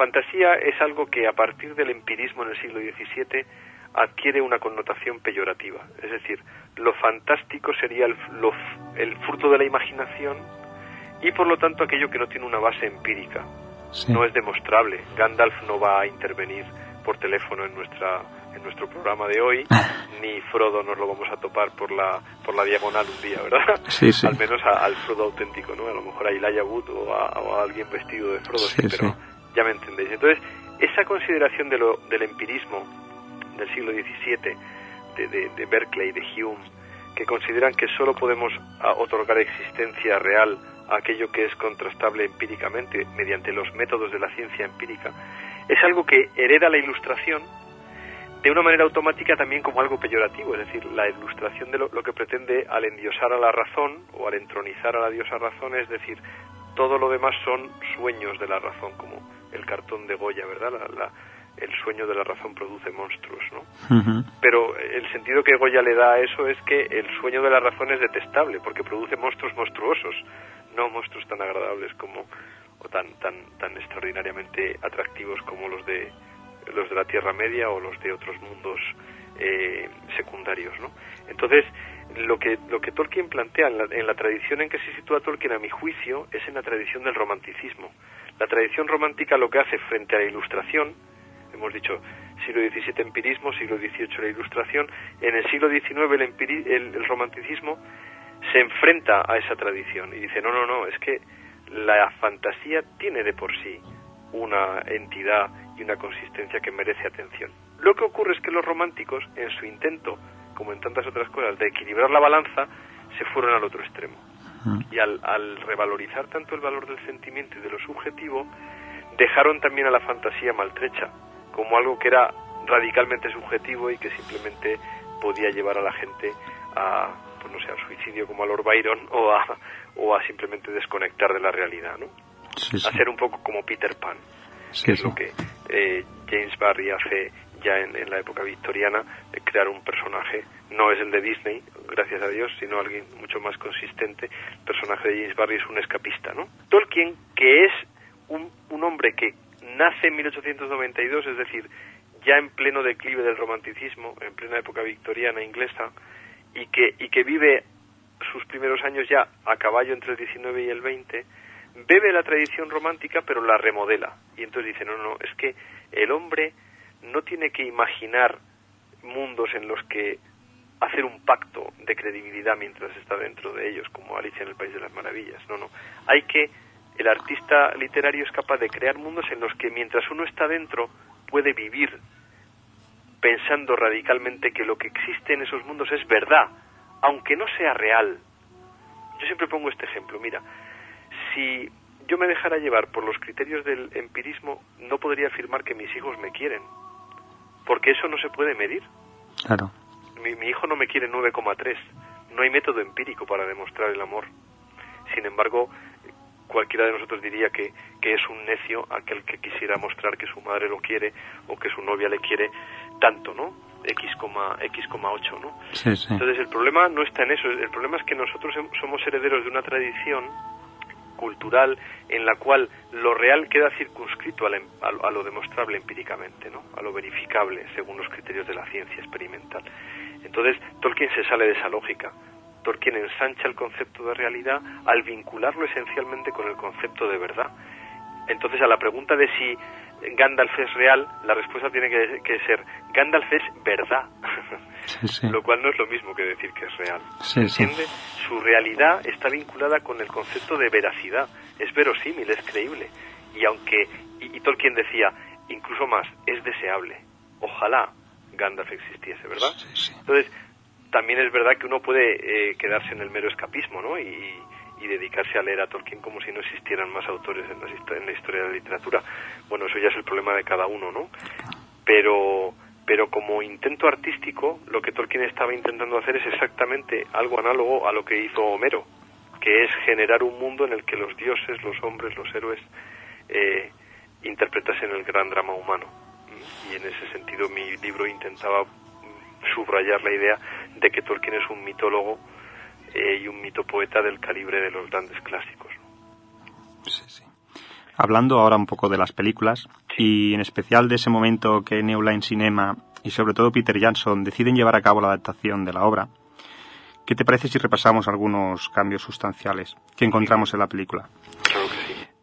fantasía es algo que a partir del empirismo en el siglo XVII adquiere una connotación peyorativa. Es decir, lo fantástico sería el, el fruto de la imaginación y por lo tanto aquello que no tiene una base empírica. No es demostrable. Gandalf no va a intervenir por teléfono en nuestra en nuestro programa de hoy, ni Frodo nos lo vamos a topar por la por la diagonal un día, ¿verdad? Sí, sí. Al menos al Frodo auténtico, ¿no? A lo mejor a Elijah Wood o a, alguien vestido de Frodo, sí, pero ya me entendéis. Entonces, esa consideración de lo, del empirismo del siglo XVII, de, de, de Berkeley, de Hume, que consideran que solo podemos otorgar existencia real a aquello que es contrastable empíricamente mediante los métodos de la ciencia empírica, es algo que hereda la ilustración de una manera automática también como algo peyorativo, es decir, la ilustración de lo, que pretende al endiosar a la razón o al entronizar a la diosa razón, es decir, todo lo demás son sueños de la razón, como el cartón de Goya, ¿verdad? La, el sueño de la razón produce monstruos, ¿no? Pero el sentido que Goya le da a eso es que el sueño de la razón es detestable, porque produce monstruos monstruosos, no monstruos tan agradables como o tan tan tan extraordinariamente atractivos como los de los de la Tierra Media o los de otros mundos eh, secundarios, ¿no? Entonces, lo que, lo que Tolkien plantea en la, en la, tradición en que se sitúa Tolkien, a mi juicio, es en la tradición del romanticismo. La tradición romántica lo que hace frente a la ilustración, hemos dicho siglo XVII empirismo, siglo XVIII la ilustración, en el siglo XIX el, el, el romanticismo se enfrenta a esa tradición y dice, no, no, no, es que la fantasía tiene de por sí una entidad y una consistencia que merece atención. Lo que ocurre es que los románticos, en su intento, como en tantas otras cosas, de equilibrar la balanza, se fueron al otro extremo. Y al, al revalorizar tanto el valor del sentimiento y de lo subjetivo, dejaron también a la fantasía maltrecha, como algo que era radicalmente subjetivo y que simplemente podía llevar a la gente a, pues no sé, al suicidio como a Lord Byron o a, o a simplemente desconectar de la realidad, ¿no? A ser un poco como Peter Pan que es lo que eh, James Barry hace ya en, la época victoriana, crear un personaje, no es el de Disney, gracias a Dios, sino alguien mucho más consistente. El personaje de James Barry es un escapista, ¿no? Tolkien, que es un, un hombre que nace en 1892, es decir, ya en pleno declive del romanticismo, en plena época victoriana inglesa, y que, y que vive sus primeros años ya a caballo entre el 19 y el 20, bebe la tradición romántica pero la remodela. Y entonces dice, no, no, es que el hombre no tiene que imaginar mundos en los que hacer un pacto de credibilidad mientras está dentro de ellos, como Alicia en el País de las Maravillas. No, no. Hay que, el artista literario es capaz de crear mundos en los que mientras uno está dentro puede vivir pensando radicalmente que lo que existe en esos mundos es verdad, aunque no sea real. Yo siempre pongo este ejemplo, mira, si yo me dejara llevar por los criterios del empirismo, no podría afirmar que mis hijos me quieren, porque eso no se puede medir. Claro. Mi, hijo no me quiere 9,3. No hay método empírico para demostrar el amor. Sin embargo, cualquiera de nosotros diría que, que es un necio aquel que quisiera mostrar que su madre lo quiere o que su novia le quiere tanto, ¿no? X, X,8, ¿no? Sí, sí. Entonces el problema no está en eso, el problema es que nosotros somos herederos de una tradición cultural en la cual lo real queda circunscrito a, a, lo demostrable empíricamente, ¿no? a lo verificable según los criterios de la ciencia experimental. Entonces, Tolkien se sale de esa lógica. Tolkien ensancha el concepto de realidad al vincularlo esencialmente con el concepto de verdad. Entonces, a la pregunta de si Gandalf es real, la respuesta tiene que, ser Gandalf es verdad, lo cual no es lo mismo que decir que es real. ¿Entiende? Su realidad está vinculada con el concepto de veracidad, es verosímil, es creíble. Y aunque, y, Tolkien decía, incluso más, es deseable. Ojalá Gandalf existiese, ¿verdad? Entonces, también es verdad que uno puede eh, quedarse en el mero escapismo, ¿no? Y, y dedicarse a leer a Tolkien como si no existieran más autores en la, historia de la literatura. Bueno, eso ya es el problema de cada uno, ¿no? Pero, pero como intento artístico, lo que Tolkien estaba intentando hacer es exactamente algo análogo a lo que hizo Homero, que es generar un mundo en el que los dioses, los hombres, los héroes eh, interpretasen el gran drama humano. Y en ese sentido mi libro intentaba subrayar la idea de que Tolkien es un mitólogo eh, y un mitopoeta del calibre de los grandes clásicos. Sí, sí. Hablando ahora un poco de las películas y en especial de ese momento que New Line Cinema y sobre todo Peter Jackson deciden llevar a cabo la adaptación de la obra, ¿qué te parece si repasamos algunos cambios sustanciales que encontramos en la película?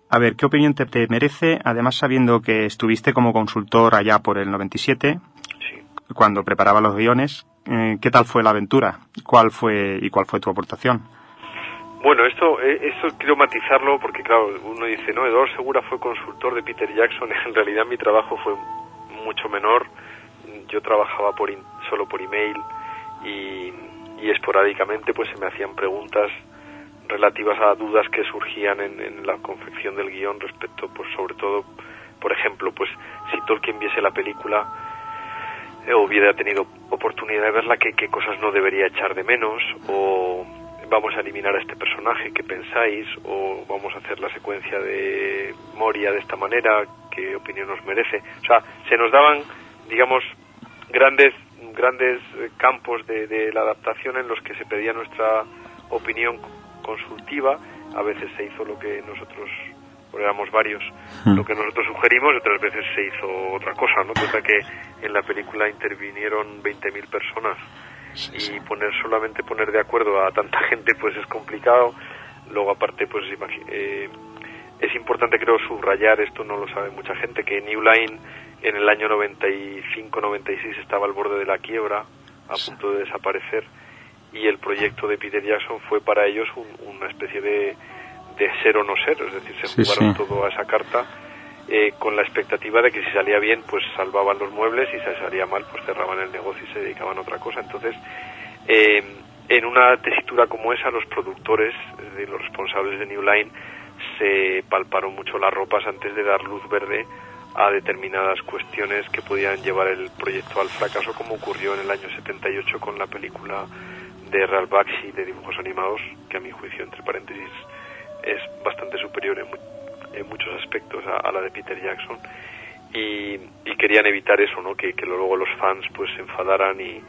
A ver, ¿qué opinión te, te merece? Además, sabiendo que estuviste como consultor allá por el 97, Sí. cuando preparaba los guiones, eh, ¿qué tal fue la aventura? ¿Cuál fue y cuál fue tu aportación? Bueno, esto, eh, esto quiero matizarlo porque, claro, uno dice, no, Eduardo Segura fue consultor de Peter Jackson. En realidad mi trabajo fue mucho menor. Yo trabajaba por solo por email y, y esporádicamente pues se me hacían preguntas relativas a dudas que surgían en, en la confección del guion respecto, pues sobre todo, por ejemplo, pues si Tolkien viese la película eh, hubiera tenido oportunidad de verla, ¿qué, qué cosas no debería echar de menos o vamos a eliminar a este personaje, ¿qué pensáis? O vamos a hacer la secuencia de Moria de esta manera, ¿qué opinión nos merece? O sea, se nos daban, digamos, grandes grandes eh, campos de, de la adaptación en los que se pedía nuestra opinión consultiva. A veces se hizo lo que nosotros, porque éramos varios, lo que nosotros sugerimos, y otras veces se hizo otra cosa, ¿no? Cosa que en la película intervinieron 20.000 personas y poner solamente poner de acuerdo a tanta gente pues es complicado. Luego aparte pues eh, es importante creo subrayar esto no lo sabe mucha gente que New Line en el año 95-96 estaba al borde de la quiebra a punto de desaparecer y el proyecto de Peter Jackson fue para ellos un- una especie de, de ser o no ser es decir se jugaron todo a esa carta eh, con la expectativa de que si salía bien pues salvaban los muebles y si salía mal pues cerraban el negocio y se dedicaban a otra cosa. Entonces eh, en una tesitura como esa los productores eh, los responsables de New Line se palparon mucho las ropas antes de dar luz verde a determinadas cuestiones que podían llevar el proyecto al fracaso como ocurrió en el año 78 con la película de Real Baxi de dibujos animados que a mi juicio entre paréntesis es bastante superior en, en muchos aspectos a, a la de Peter Jackson y, y querían evitar eso, ¿no? Que, que luego los fans pues se enfadaran y,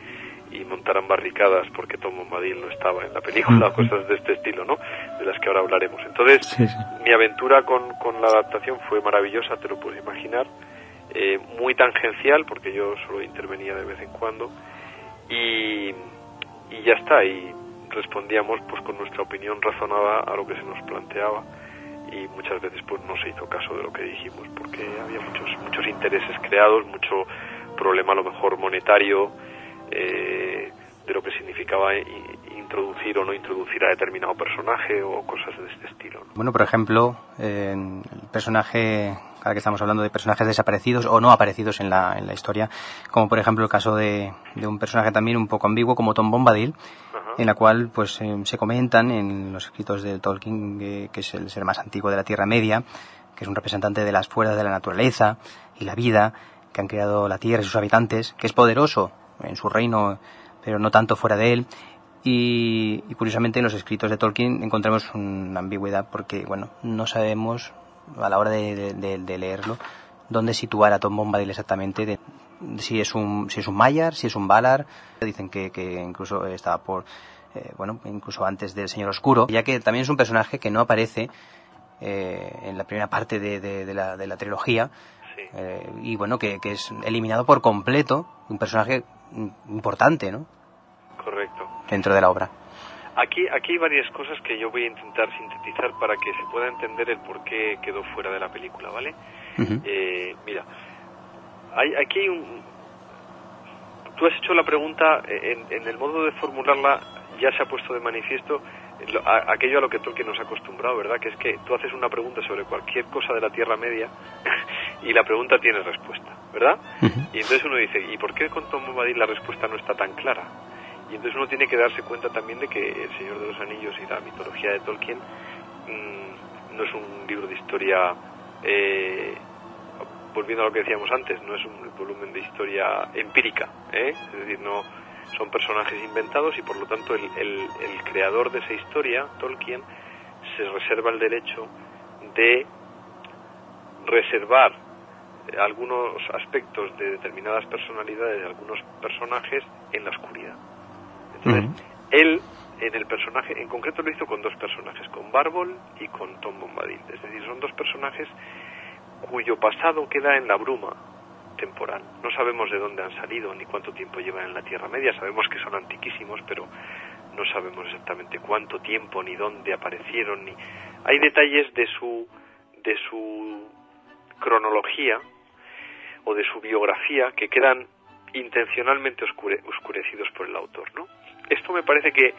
y montaran barricadas porque Tom Bombadil no estaba en la película, cosas de este estilo, ¿no? De las que ahora hablaremos. Entonces, Sí, sí. mi aventura con, con la adaptación fue maravillosa, te lo puedes imaginar, eh, muy tangencial porque yo solo intervenía de vez en cuando y, y ya está, y respondíamos pues con nuestra opinión razonada a lo que se nos planteaba y muchas veces pues no se hizo caso de lo que dijimos porque había muchos muchos intereses creados, mucho problema a lo mejor monetario eh, de lo que significaba introducir o no introducir a determinado personaje o cosas de este estilo. ¿no? Bueno, por ejemplo, en el personaje, ahora que estamos hablando de personajes desaparecidos o no aparecidos en la, en la historia, como por ejemplo el caso de, de un personaje también un poco ambiguo como Tom Bombadil, en la cual pues eh, se comentan en los escritos de Tolkien que, que es el ser más antiguo de la Tierra Media, que es un representante de las fuerzas de la naturaleza y la vida que han creado la Tierra y sus habitantes, que es poderoso en su reino, pero no tanto fuera de él. Y, y curiosamente en los escritos de Tolkien encontramos una ambigüedad porque, bueno, no sabemos a la hora de, de- de- de leerlo dónde situar a Tom Bombadil exactamente, de- si es un si es un Maiar, si es un Valar. Dicen que, que incluso estaba por, eh, bueno, incluso antes del Señor Oscuro, ya que también es un personaje que no aparece eh, en la primera parte de, de- de la, de la trilogía Sí. eh, y bueno, que, que es eliminado por completo, un personaje importante, ¿no? Correcto. Dentro de la obra. Aquí, aquí hay varias cosas que yo voy a intentar sintetizar para que se pueda entender el por qué quedó fuera de la película, ¿vale? Eh, mira, hay, aquí hay un... Tú has hecho la pregunta, eh, en, en el modo de formularla ya se ha puesto de manifiesto lo- a- aquello a lo que Tolkien nos ha acostumbrado, ¿verdad? Que es que tú haces una pregunta sobre cualquier cosa de la Tierra Media y la pregunta tiene respuesta, ¿verdad? Y entonces uno dice, ¿y por qué con Tom Bombadil la respuesta no está tan clara? Y entonces uno tiene que darse cuenta también de que El Señor de los Anillos y la mitología de Tolkien mm, no es un libro de historia, eh, volviendo a lo que decíamos antes, no es un volumen de historia empírica, ¿eh? es decir, no son personajes inventados y por lo tanto el, el, el creador de esa historia, Tolkien, se reserva el derecho de reservar algunos aspectos de determinadas personalidades de algunos personajes en la oscuridad. Él en el personaje, en concreto lo hizo con dos personajes, con Barbol y con Tom Bombadil. Es decir, son dos personajes cuyo pasado queda en la bruma temporal. No sabemos de dónde han salido ni cuánto tiempo llevan en la Tierra Media. Sabemos que son antiquísimos, pero no sabemos exactamente cuánto tiempo ni dónde aparecieron. Ni hay detalles de su de su cronología o de su biografía que quedan intencionalmente oscurecidos por el autor, ¿no? Esto me parece que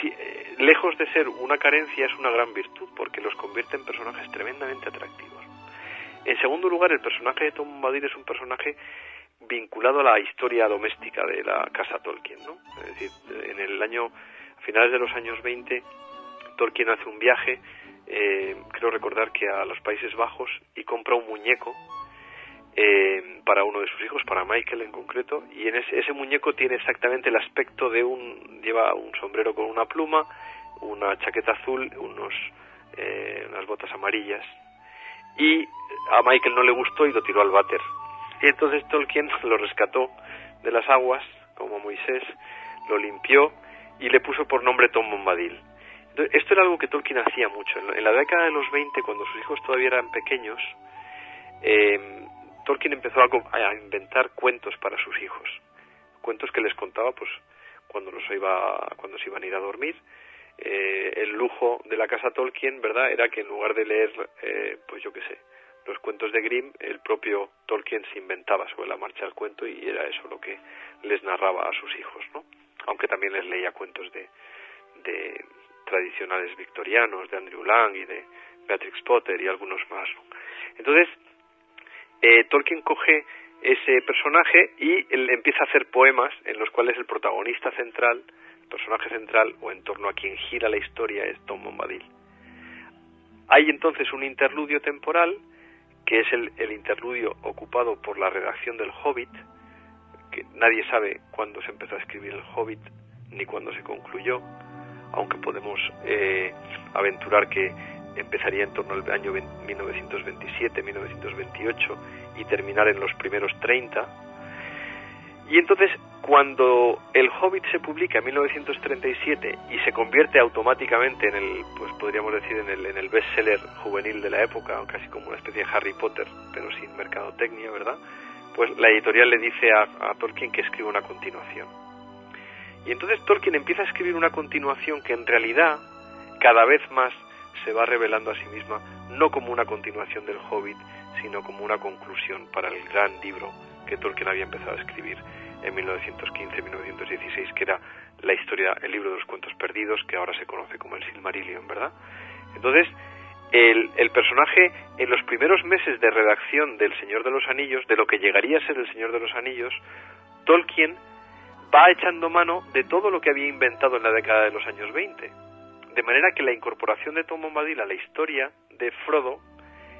si, eh, lejos de ser una carencia es una gran virtud porque los convierte en personajes tremendamente atractivos. En segundo lugar, el personaje de Tom Bombadil es un personaje vinculado a la historia doméstica de la casa Tolkien, ¿no? Es decir, en el año a finales de los años 20 Tolkien hace un viaje, eh, creo recordar que a los Países Bajos y compra un muñeco eh, para uno de sus hijos, para Michael en concreto, y en ese, ese, muñeco tiene exactamente el aspecto de un, lleva un sombrero con una pluma, una chaqueta azul, unos, eh, unas botas amarillas, y a Michael no le gustó y lo tiró al váter. Y entonces Tolkien lo rescató de las aguas, como Moisés, lo limpió y le puso por nombre Tom Bombadil. Entonces, esto era algo que Tolkien hacía mucho. En la década de los 20, cuando sus hijos todavía eran pequeños, eh, Tolkien empezó a, inventar cuentos para sus hijos, cuentos que les contaba pues cuando los iba cuando se iban a ir a dormir. Eh, el lujo de la casa Tolkien, ¿verdad? Era que en lugar de leer, eh, pues yo qué sé, los cuentos de Grimm, el propio Tolkien se inventaba sobre la marcha el cuento y era eso lo que les narraba a sus hijos, ¿no? Aunque también les leía cuentos de, de tradicionales victorianos, de Andrew Lang y de Beatrix Potter y algunos más. Entonces, eh, Tolkien coge ese personaje y él empieza a hacer poemas en los cuales el protagonista central, personaje central o en torno a quien gira la historia es Tom Bombadil. Hay entonces un interludio temporal que es el, el interludio ocupado por la redacción del Hobbit, que nadie sabe cuándo se empezó a escribir el Hobbit ni cuándo se concluyó, aunque podemos eh, aventurar que empezaría en torno al año 1927-1928 y terminar en los primeros 30. Y entonces, cuando El Hobbit se publica en 1937 y se convierte automáticamente en el, pues podríamos decir, en el, en el bestseller juvenil de la época, casi como una especie de Harry Potter, pero sin mercadotecnia, ¿verdad? Pues la editorial le dice a, a Tolkien que escriba una continuación. Y entonces Tolkien empieza a escribir una continuación que en realidad cada vez más se va revelando a sí misma no como una continuación del Hobbit, sino como una conclusión para el gran libro que Tolkien había empezado a escribir en 1915-1916, que era la historia, el libro de los cuentos perdidos, que ahora se conoce como el Silmarillion, ¿verdad? Entonces, el, el, personaje en los primeros meses de redacción del Señor de los Anillos, de lo que llegaría a ser el Señor de los Anillos, Tolkien va echando mano de todo lo que había inventado en la década de los años 20 de manera que la incorporación de Tom Bombadil a la historia de Frodo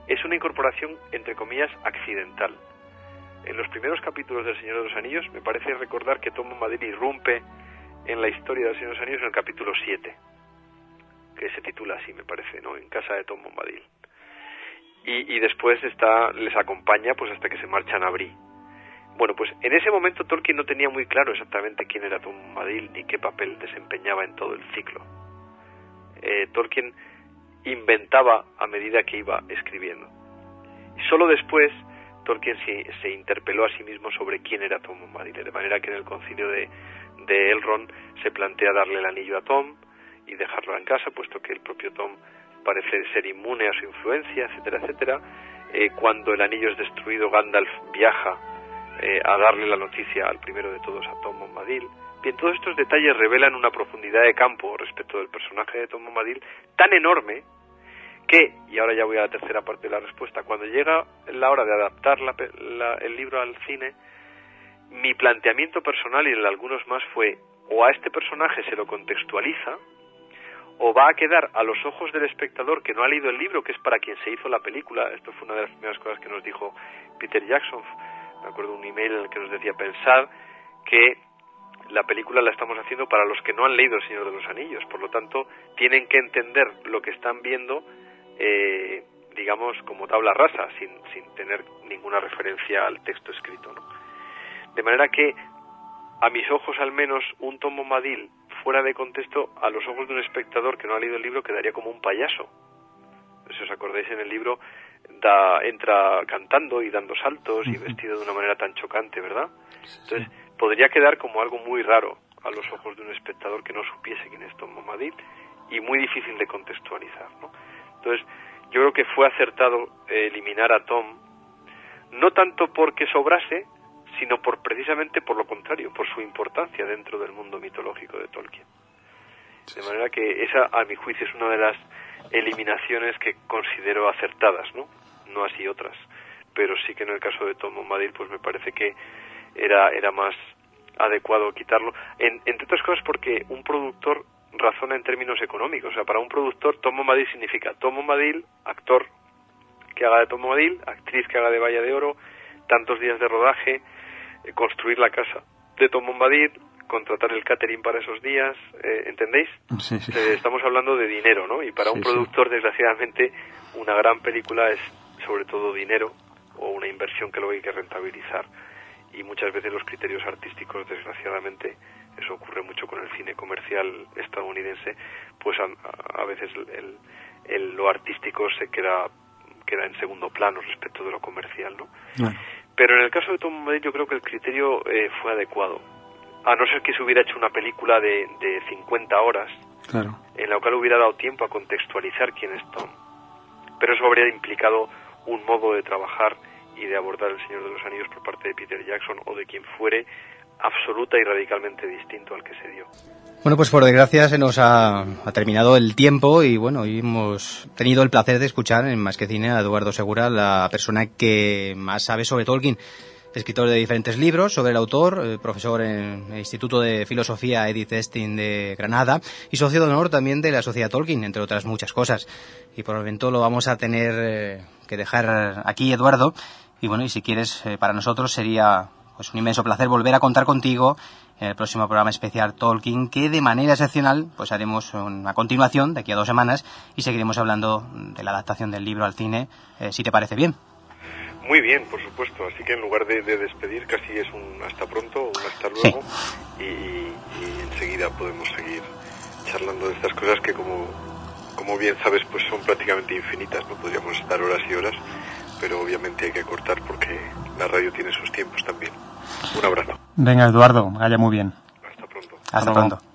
es una incorporación, entre comillas, accidental. En los primeros capítulos del Señor de los Anillos me parece recordar que Tom Bombadil irrumpe en la historia del Señor de los Anillos en el capítulo 7, que se titula así, me parece, ¿no? En casa de Tom Bombadil. Y, después está, les acompaña pues hasta que se marchan a Bri. Bueno, pues en ese momento Tolkien no tenía muy claro exactamente quién era Tom Bombadil ni qué papel desempeñaba en todo el ciclo eh, Tolkien inventaba a medida que iba escribiendo. Y solo después Tolkien se, interpeló a sí mismo sobre quién era Tom Bombadil, de manera que en el concilio de, de Elrond se plantea darle el anillo a Tom y dejarlo en casa, puesto que el propio Tom parece ser inmune a su influencia, etcétera, etcétera. Eh, cuando el anillo es destruido, Gandalf viaja eh, a darle la noticia al primero de todos, a Tom Bombadil. Bien, todos estos detalles revelan una profundidad de campo respecto del personaje de Tom Bombadil tan enorme que, y ahora ya voy a la tercera parte de la respuesta, cuando llega la hora de adaptar el libro al cine, mi planteamiento personal y el de algunos más fue o a este personaje se lo contextualiza o va a quedar a los ojos del espectador que no ha leído el libro, que es para quien se hizo la película. Esto fue una de las primeras cosas que nos dijo Peter Jackson. Me acuerdo un email en el que nos decía, pensad que la película la estamos haciendo para los que no han leído El Señor de los Anillos. Por lo tanto, tienen que entender lo que están viendo, eh, digamos, como tabla rasa, sin, sin tener ninguna referencia al texto escrito. ¿no? De manera que, a mis ojos al menos, un Tom Bombadil fuera de contexto, a los ojos de un espectador que no ha leído el libro, quedaría como un payaso. Si os acordáis en el libro, da, entra cantando y dando saltos y vestido de una manera tan chocante, ¿verdad? Entonces, podría quedar como algo muy raro a los ojos de un espectador que no supiese quién es Tom Bombadil y muy difícil de contextualizar, ¿no? Entonces, yo creo que fue acertado eh, eliminar a Tom, no tanto porque sobrase, sino por precisamente por lo contrario, por su importancia dentro del mundo mitológico de Tolkien. De manera que esa, a mi juicio, es una de las eliminaciones que considero acertadas, ¿no? No así otras. Pero sí que en el caso de Tom Bombadil, pues me parece que era, era más adecuado quitarlo. En, entre otras cosas porque un productor razona en términos económicos. O sea, para un productor, Tom Bombadil significa Tom Bombadil, actor que haga de Tom Bombadil, actriz que haga de Valla de Oro, tantos días de rodaje, eh, construir la casa de Tom Bombadil, contratar el catering para esos días, eh, ¿entendéis? Sí, sí. Eh, estamos hablando de dinero, ¿no? Y para un Sí, productor, desgraciadamente, una gran película es sobre todo dinero o una inversión que luego hay que rentabilizar. Y muchas veces los criterios artísticos, desgraciadamente, eso ocurre mucho con el cine comercial estadounidense, pues a, a veces el, el- lo artístico se queda, queda en segundo plano respecto de lo comercial, ¿no? Bueno, Pero en el caso de Tom Bombadil yo creo que el criterio eh, fue adecuado. A no ser que se hubiera hecho una película de, de 50 horas, claro. en la cual hubiera dado tiempo a contextualizar quién es Tom. Pero eso habría implicado un modo de trabajar y de abordar El Señor de los Anillos por parte de Peter Jackson o de quien fuere absoluta y radicalmente distinto al que se dio. Bueno, pues por desgracia se nos ha, ha terminado el tiempo y bueno, hemos tenido el placer de escuchar en Más que Cine a Eduardo Segura, la persona que más sabe sobre Tolkien, escritor de diferentes libros sobre el autor, eh, profesor en el Instituto de Filosofía Edith Estin de Granada y socio de honor también de la Sociedad Tolkien, entre otras muchas cosas. Y por el momento lo vamos a tener eh, que dejar aquí, Eduardo. Y bueno, y si quieres, eh, para nosotros sería pues un inmenso placer volver a contar contigo en el próximo programa especial Tolkien, que de manera excepcional pues haremos una continuación de aquí a dos semanas y seguiremos hablando de la adaptación del libro al cine, eh, si te parece bien. Muy bien, por supuesto. Así que en lugar de, de despedir, casi es un hasta pronto, un hasta luego. Y, y enseguida podemos seguir charlando de estas cosas que, como, como bien sabes, pues son prácticamente infinitas. No podríamos estar horas y horas, pero obviamente hay que cortar porque la radio tiene sus tiempos también. Un abrazo. Venga, Eduardo, vaya muy bien. Hasta pronto. Hasta luego. pronto.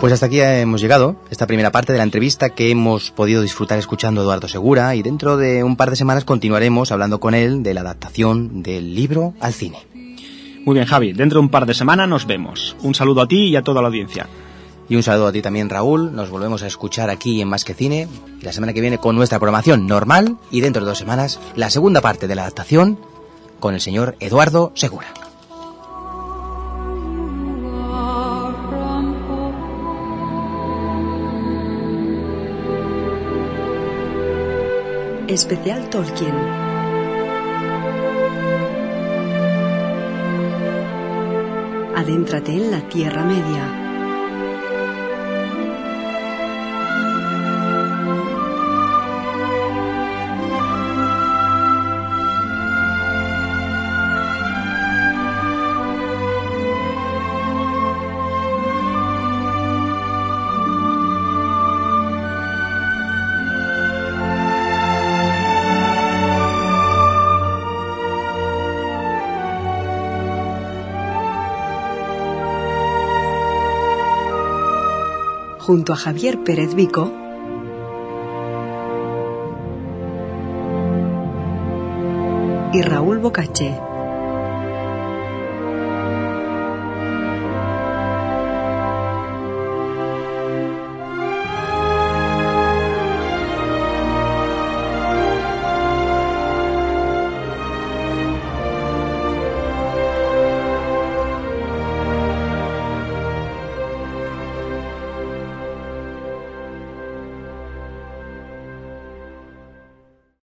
Pues hasta aquí hemos llegado, esta primera parte de la entrevista que hemos podido disfrutar escuchando a Eduardo Segura y dentro de un par de semanas continuaremos hablando con él de la adaptación del libro al cine. Muy bien, Javi. Dentro de un par de semanas nos vemos. Un saludo a ti y a toda la audiencia. Y un saludo a ti también, Raúl. Nos volvemos a escuchar aquí en Más que Cine y la semana que viene con nuestra programación normal y dentro de dos semanas la segunda parte de la adaptación con el señor Eduardo Segura. Especial Tolkien. Adéntrate en la Tierra Media. Junto a Javier Pérez Vico y Raúl Bocache.